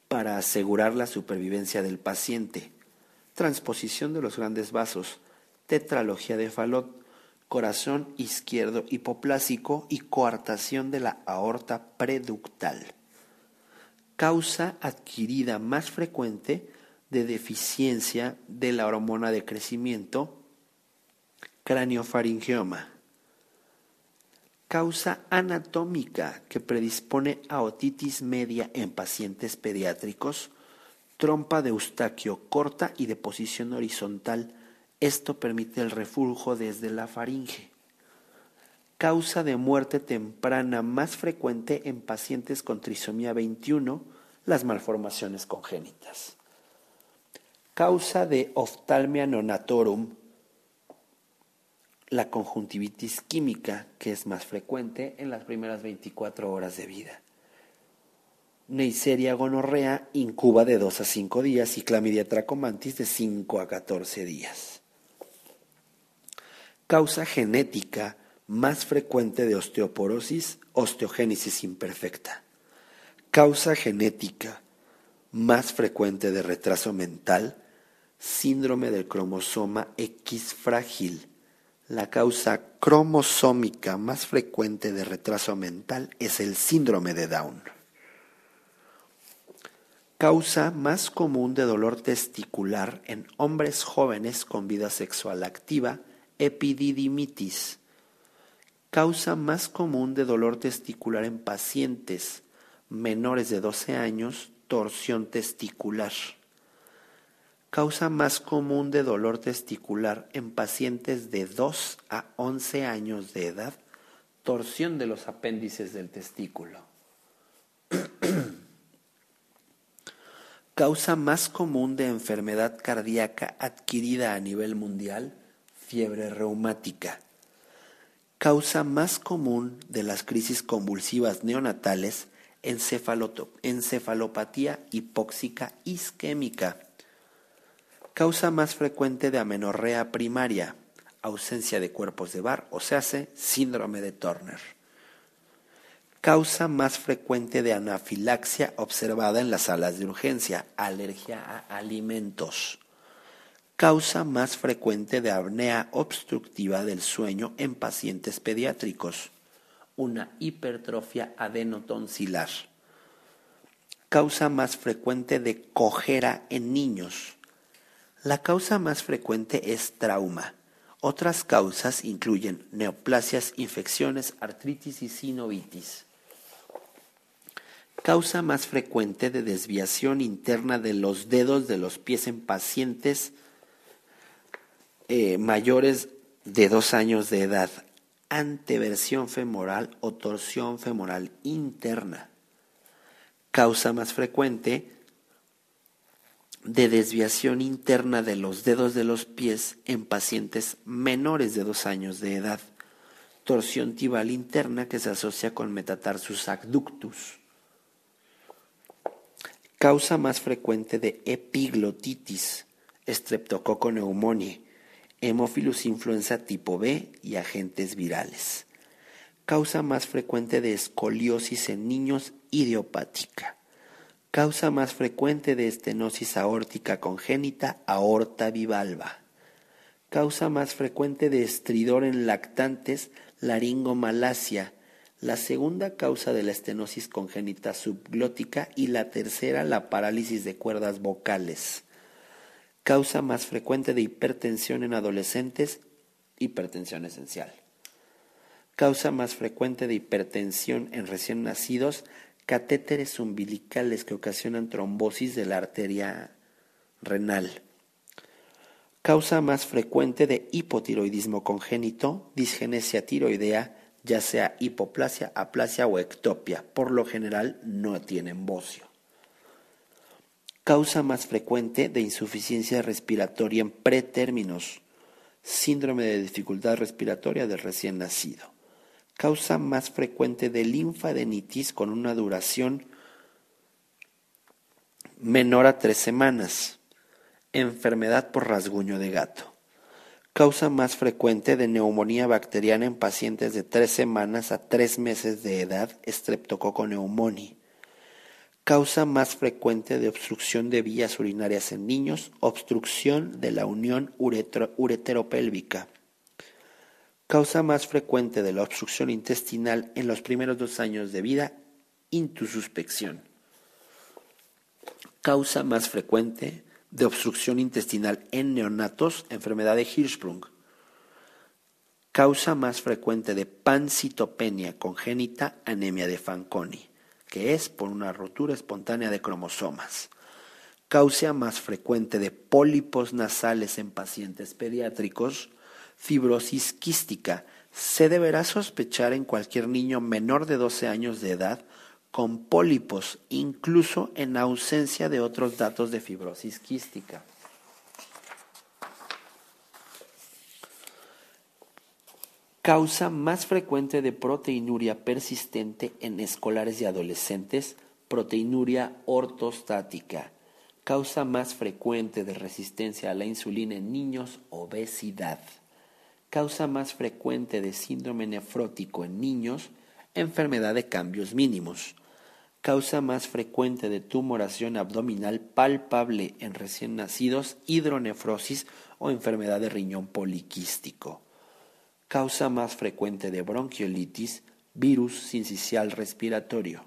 para asegurar la supervivencia del paciente. Transposición de los grandes vasos, tetralogía de Fallot, corazón izquierdo hipoplásico y coartación de la aorta preductal causa adquirida más frecuente de deficiencia de la hormona de crecimiento, craniofaringioma. Causa anatómica que predispone a otitis media en pacientes pediátricos, trompa de eustaquio corta y de posición horizontal. Esto permite el reflujo desde la faringe. Causa de muerte temprana más frecuente en pacientes con trisomía 21, las malformaciones congénitas. Causa de oftalmia nonatorum la conjuntivitis química, que es más frecuente en las primeras 24 horas de vida. Neisseria gonorrea incuba de 2 a 5 días y clamidia trachomantis de 5 a 14 días. Causa genética más frecuente de osteoporosis, osteogénesis imperfecta. Causa genética más frecuente de retraso mental, síndrome del cromosoma X frágil la causa cromosómica más frecuente de retraso mental es el síndrome de Down. Causa más común de dolor testicular en hombres jóvenes con vida sexual activa, epididimitis. Causa más común de dolor testicular en pacientes menores de 12 años, torsión testicular causa más común de dolor testicular en pacientes de 2 a 11 años de edad, torsión de los apéndices del testículo. causa más común de enfermedad cardíaca adquirida a nivel mundial, fiebre reumática. Causa más común de las crisis convulsivas neonatales, encefalopatía hipóxica isquémica Causa más frecuente de amenorrea primaria, ausencia de cuerpos de bar, o se hace síndrome de Turner. Causa más frecuente de anafilaxia observada en las salas de urgencia, alergia a alimentos. Causa más frecuente de apnea obstructiva del sueño en pacientes pediátricos, una hipertrofia adenotonsilar. Causa más frecuente de cojera en niños, la causa más frecuente es trauma. Otras causas incluyen neoplasias, infecciones, artritis y sinovitis. Causa más frecuente de desviación interna de los dedos de los pies en pacientes eh, mayores de dos años de edad. Anteversión femoral o torsión femoral interna. Causa más frecuente de desviación interna de los dedos de los pies en pacientes menores de dos años de edad, torsión tibal interna que se asocia con metatarsus adductus. Causa más frecuente de epiglotitis, streptococo pneumoniae, hemófilus influenza tipo B y agentes virales. Causa más frecuente de escoliosis en niños idiopática Causa más frecuente de estenosis aórtica congénita, aorta bivalva. Causa más frecuente de estridor en lactantes, laringomalacia. La segunda causa de la estenosis congénita subglótica y la tercera la parálisis de cuerdas vocales. Causa más frecuente de hipertensión en adolescentes, hipertensión esencial. Causa más frecuente de hipertensión en recién nacidos, catéteres umbilicales que ocasionan trombosis de la arteria renal. Causa más frecuente de hipotiroidismo congénito, disgenesia tiroidea, ya sea hipoplasia, aplasia o ectopia. Por lo general no tienen bocio. Causa más frecuente de insuficiencia respiratoria en pretérminos, síndrome de dificultad respiratoria del recién nacido causa más frecuente de linfadenitis con una duración menor a tres semanas. Enfermedad por rasguño de gato. Causa más frecuente de neumonía bacteriana en pacientes de tres semanas a tres meses de edad, Streptococcus pneumoniae. Causa más frecuente de obstrucción de vías urinarias en niños, obstrucción de la unión ureteropélvica Causa más frecuente de la obstrucción intestinal en los primeros dos años de vida, intususpección. Causa más frecuente de obstrucción intestinal en neonatos, enfermedad de Hirschsprung. Causa más frecuente de pancitopenia congénita, anemia de Fanconi, que es por una rotura espontánea de cromosomas. Causa más frecuente de pólipos nasales en pacientes pediátricos, fibrosis quística. Se deberá sospechar en cualquier niño menor de 12 años de edad con pólipos, incluso en ausencia de otros datos de fibrosis quística. Causa más frecuente de proteinuria persistente en escolares y adolescentes, proteinuria ortostática. Causa más frecuente de resistencia a la insulina en niños, obesidad. Causa más frecuente de síndrome nefrótico en niños, enfermedad de cambios mínimos causa más frecuente de tumoración abdominal palpable en recién nacidos, hidronefrosis o enfermedad de riñón poliquístico. Causa más frecuente de bronquiolitis, virus sincicial respiratorio.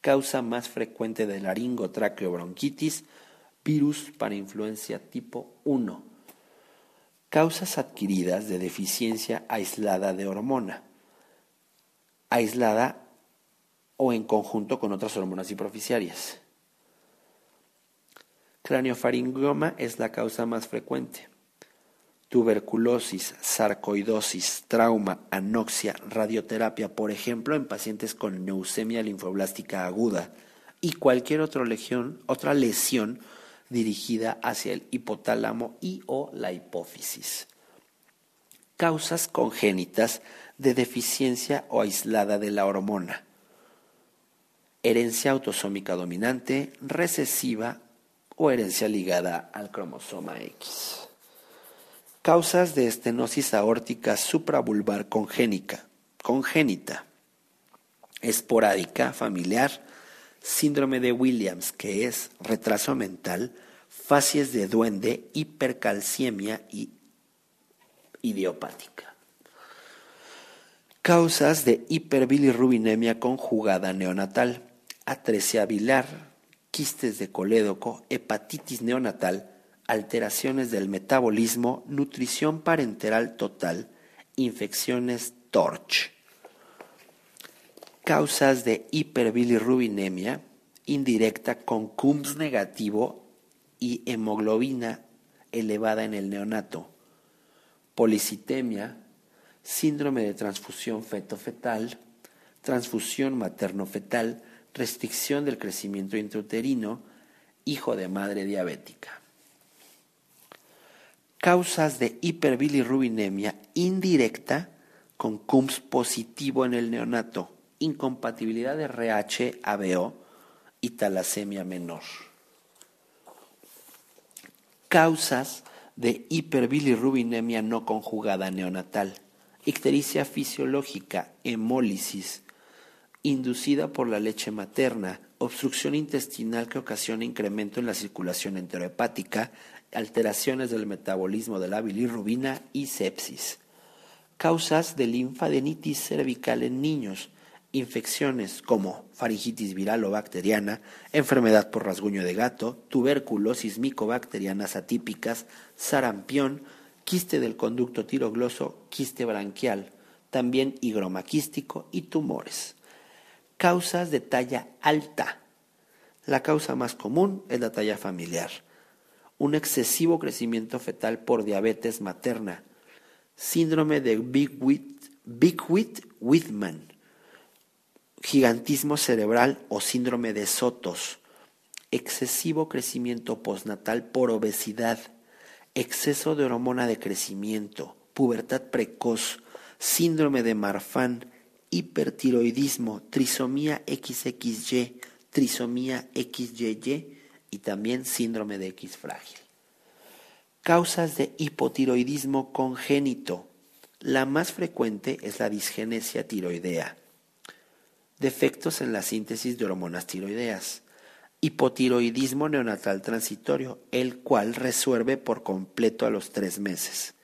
Causa más frecuente de laringotraqueobronquitis, virus para influencia tipo 1. Causas adquiridas de deficiencia aislada de hormona. Aislada o en conjunto con otras hormonas hipoficiarias. Craniofaringioma es la causa más frecuente. Tuberculosis, sarcoidosis, trauma, anoxia, radioterapia, por ejemplo, en pacientes con leucemia linfoblástica aguda y cualquier otra lesión, otra lesión dirigida hacia el hipotálamo y o la hipófisis. Causas congénitas de deficiencia o aislada de la hormona herencia autosómica dominante, recesiva o herencia ligada al cromosoma X. Causas de estenosis aórtica supravulvar congénica, congénita, esporádica, familiar, síndrome de Williams, que es retraso mental, facies de duende, hipercalciemia y idiopática. Causas de hiperbilirrubinemia conjugada neonatal, atresia bilar, quistes de colédoco, hepatitis neonatal, alteraciones del metabolismo, nutrición parenteral total, infecciones TORCH. Causas de hiperbilirrubinemia indirecta con CUMS negativo y hemoglobina elevada en el neonato. Policitemia, síndrome de transfusión feto-fetal, transfusión materno-fetal, restricción del crecimiento intrauterino, hijo de madre diabética. Causas de hiperbilirrubinemia indirecta con CUMS positivo en el neonato, incompatibilidad de RH-ABO y talasemia menor. Causas de hiperbilirrubinemia no conjugada neonatal, ictericia fisiológica, hemólisis, inducida por la leche materna, obstrucción intestinal que ocasiona incremento en la circulación enterohepática, alteraciones del metabolismo de la bilirrubina y sepsis. Causas de linfadenitis cervical en niños, infecciones como faringitis viral o bacteriana, enfermedad por rasguño de gato, tuberculosis micobacterianas atípicas, sarampión, quiste del conducto tirogloso, quiste branquial, también higromaquístico y tumores. Causas de talla alta. La causa más común es la talla familiar. Un excesivo crecimiento fetal por diabetes materna. Síndrome de Big-Whit-Whitman. Gigantismo cerebral o síndrome de Sotos. Excesivo crecimiento postnatal por obesidad. Exceso de hormona de crecimiento. Pubertad precoz. Síndrome de Marfan hipertiroidismo, trisomía XXY, trisomía XYY y también síndrome de X frágil. Causas de hipotiroidismo congénito. La más frecuente es la disgenesia tiroidea. Defectos en la síntesis de hormonas tiroideas. Hipotiroidismo neonatal transitorio, el cual resuelve por completo a los tres meses.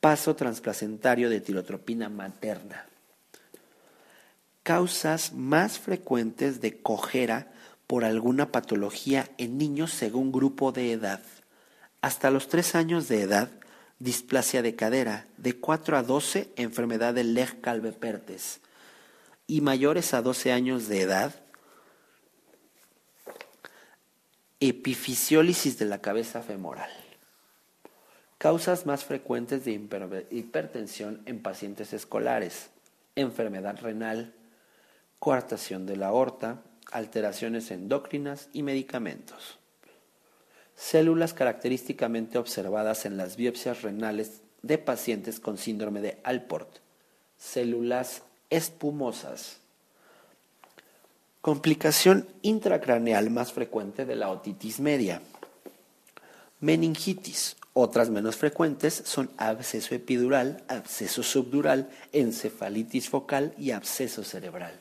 Paso transplacentario de tirotropina materna causas más frecuentes de cojera por alguna patología en niños según grupo de edad. Hasta los tres años de edad displasia de cadera, de 4 a 12 enfermedad de Lech-Calvé-Pertes y mayores a 12 años de edad, epifisiólisis de la cabeza femoral. Causas más frecuentes de hipertensión en pacientes escolares, enfermedad renal, coartación de la aorta, alteraciones endocrinas y medicamentos. Células característicamente observadas en las biopsias renales de pacientes con síndrome de Alport. Células espumosas. Complicación intracraneal más frecuente de la otitis media. Meningitis. Otras menos frecuentes son absceso epidural, absceso subdural, encefalitis focal y absceso cerebral.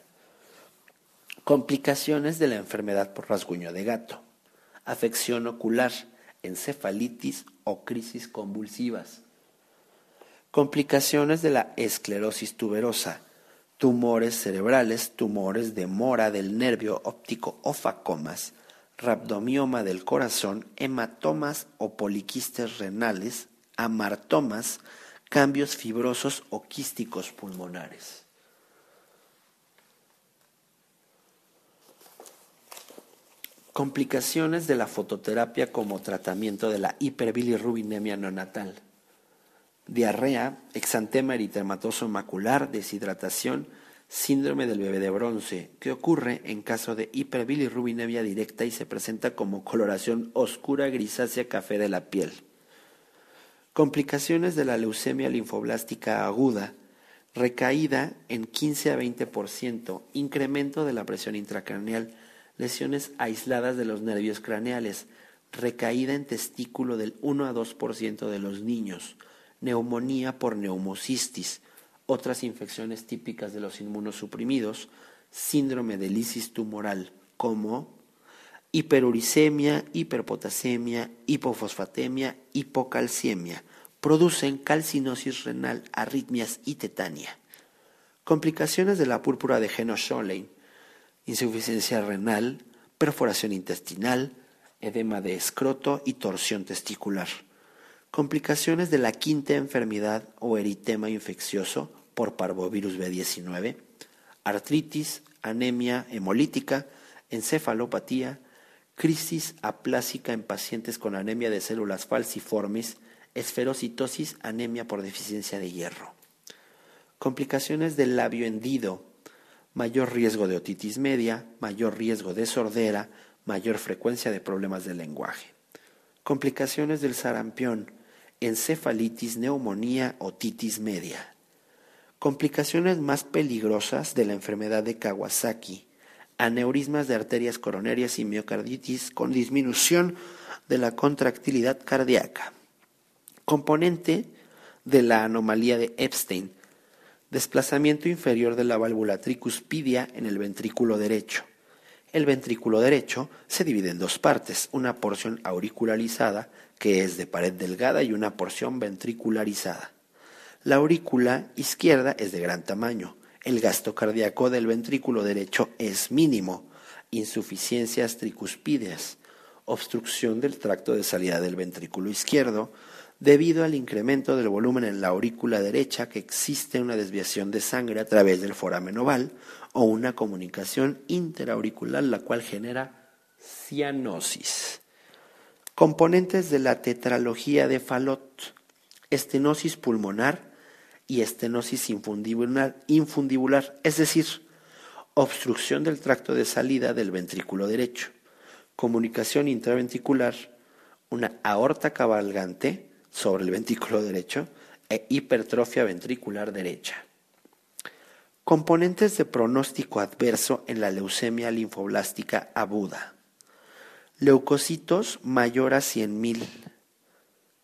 Complicaciones de la enfermedad por rasguño de gato afección ocular, encefalitis o crisis convulsivas. Complicaciones de la esclerosis tuberosa, tumores cerebrales, tumores de mora del nervio óptico o facomas, rabdomioma del corazón, hematomas o poliquistes renales, amartomas, cambios fibrosos o quísticos pulmonares. Complicaciones de la fototerapia como tratamiento de la hiperbilirrubinemia neonatal. Diarrea, exantema eritematoso macular, deshidratación, síndrome del bebé de bronce, que ocurre en caso de hiperbilirrubinemia directa y se presenta como coloración oscura grisácea café de la piel. Complicaciones de la leucemia linfoblástica aguda, recaída en 15 a 20%, incremento de la presión intracraneal, lesiones aisladas de los nervios craneales, recaída en testículo del 1 a 2% de los niños, neumonía por neumocistis, otras infecciones típicas de los inmunosuprimidos, síndrome de lisis tumoral, como hiperuricemia, hiperpotasemia, hipofosfatemia, hipocalciemia, producen calcinosis renal, arritmias y tetania. Complicaciones de la púrpura de Geno insuficiencia renal, perforación intestinal, edema de escroto y torsión testicular. Complicaciones de la quinta enfermedad o eritema infeccioso por parvovirus B19, artritis, anemia hemolítica, encefalopatía, crisis aplásica en pacientes con anemia de células falciformes, esferocitosis, anemia por deficiencia de hierro. Complicaciones del labio hendido, mayor riesgo de otitis media, mayor riesgo de sordera, mayor frecuencia de problemas de lenguaje. Complicaciones del sarampión, encefalitis, neumonía, otitis media. Complicaciones más peligrosas de la enfermedad de Kawasaki, aneurismas de arterias coronarias y miocarditis con disminución de la contractilidad cardíaca. Componente de la anomalía de Epstein, desplazamiento inferior de la válvula tricuspidia en el ventrículo derecho. El ventrículo derecho se divide en dos partes, una porción auricularizada, que es de pared delgada, y una porción ventricularizada. La aurícula izquierda es de gran tamaño. El gasto cardíaco del ventrículo derecho es mínimo. Insuficiencias tricuspídeas, obstrucción del tracto de salida del ventrículo izquierdo, debido al incremento del volumen en la aurícula derecha que existe una desviación de sangre a través del foramen oval o una comunicación interauricular la cual genera cianosis. Componentes de la tetralogía de Fallot, estenosis pulmonar y estenosis infundibular, infundibular, es decir, obstrucción del tracto de salida del ventrículo derecho, comunicación intraventricular, una aorta cabalgante, sobre el ventrículo derecho e hipertrofia ventricular derecha. Componentes de pronóstico adverso en la leucemia linfoblástica aguda. Leucocitos mayor a 100.000,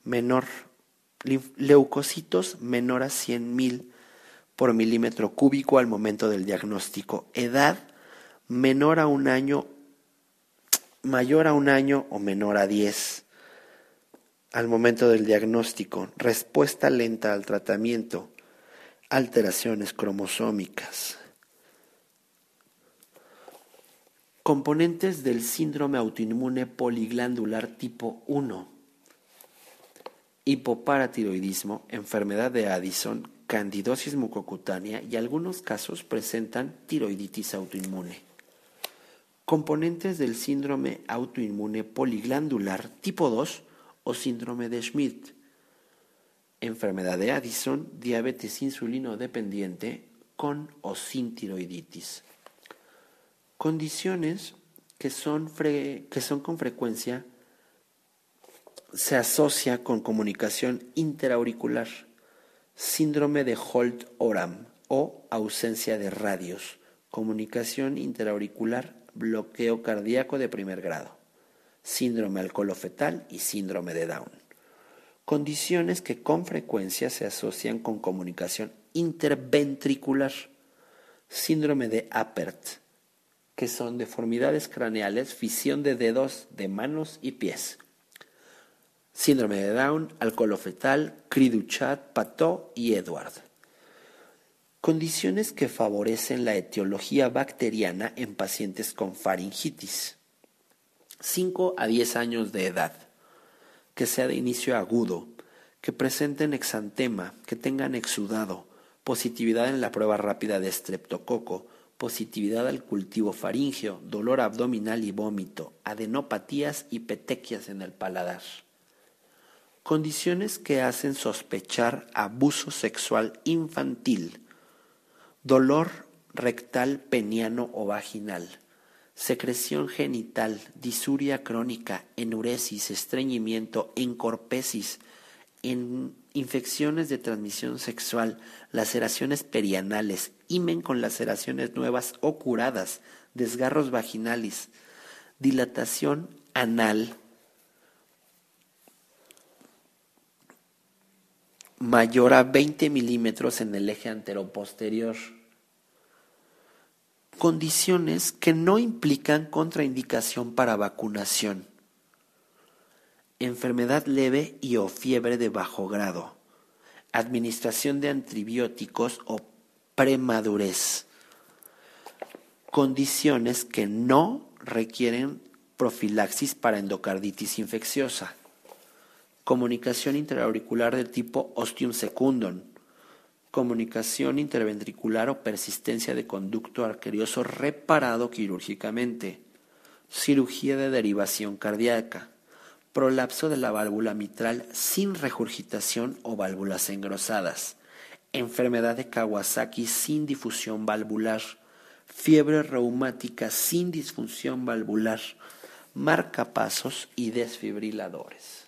menor leucocitos menor a 100.000 por milímetro cúbico al momento del diagnóstico. Edad menor a un año, mayor a un año o menor a 10 al momento del diagnóstico, respuesta lenta al tratamiento, alteraciones cromosómicas. Componentes del síndrome autoinmune poliglandular tipo 1. hipoparatiroidismo, enfermedad de Addison, candidosis mucocutánea y algunos casos presentan tiroiditis autoinmune. Componentes del síndrome autoinmune poliglandular tipo 2 o síndrome de Schmidt. Enfermedad de Addison, diabetes insulino dependiente con o sin tiroiditis. Condiciones que son, que son con frecuencia se asocia con comunicación interauricular síndrome de Holt-Oram o ausencia de radios, comunicación interauricular, bloqueo cardíaco de primer grado, síndrome alcoholofetal y síndrome de Down. Condiciones que con frecuencia se asocian con comunicación interventricular, síndrome de Apert, que son deformidades craneales, fisión de dedos, de manos y pies síndrome de Down, alcoholofetal, cri-du-chat, Patot y Edward. Condiciones que favorecen la etiología bacteriana en pacientes con faringitis. 5 a 10 años de edad, que sea de inicio agudo, que presenten exantema, que tengan exudado, positividad en la prueba rápida de estreptococo, positividad al cultivo faríngeo, dolor abdominal y vómito, adenopatías y petequias en el paladar. Condiciones que hacen sospechar abuso sexual infantil, dolor rectal peniano o vaginal, secreción genital, disuria crónica, enuresis, estreñimiento, encorpesis, en infecciones de transmisión sexual, laceraciones perianales, imen con laceraciones nuevas o curadas, desgarros vaginales, dilatación anal, mayor a 20 milímetros en el eje anteroposterior. Condiciones que no implican contraindicación para vacunación. Enfermedad leve y o fiebre de bajo grado. Administración de antibióticos o premadurez. Condiciones que no requieren profilaxis para endocarditis infecciosa comunicación interauricular del tipo ostium secundum, comunicación interventricular o persistencia de conducto arterioso reparado quirúrgicamente, cirugía de derivación cardíaca, prolapso de la válvula mitral sin regurgitación o válvulas engrosadas, enfermedad de Kawasaki sin difusión valvular, fiebre reumática sin disfunción valvular, marcapasos y desfibriladores.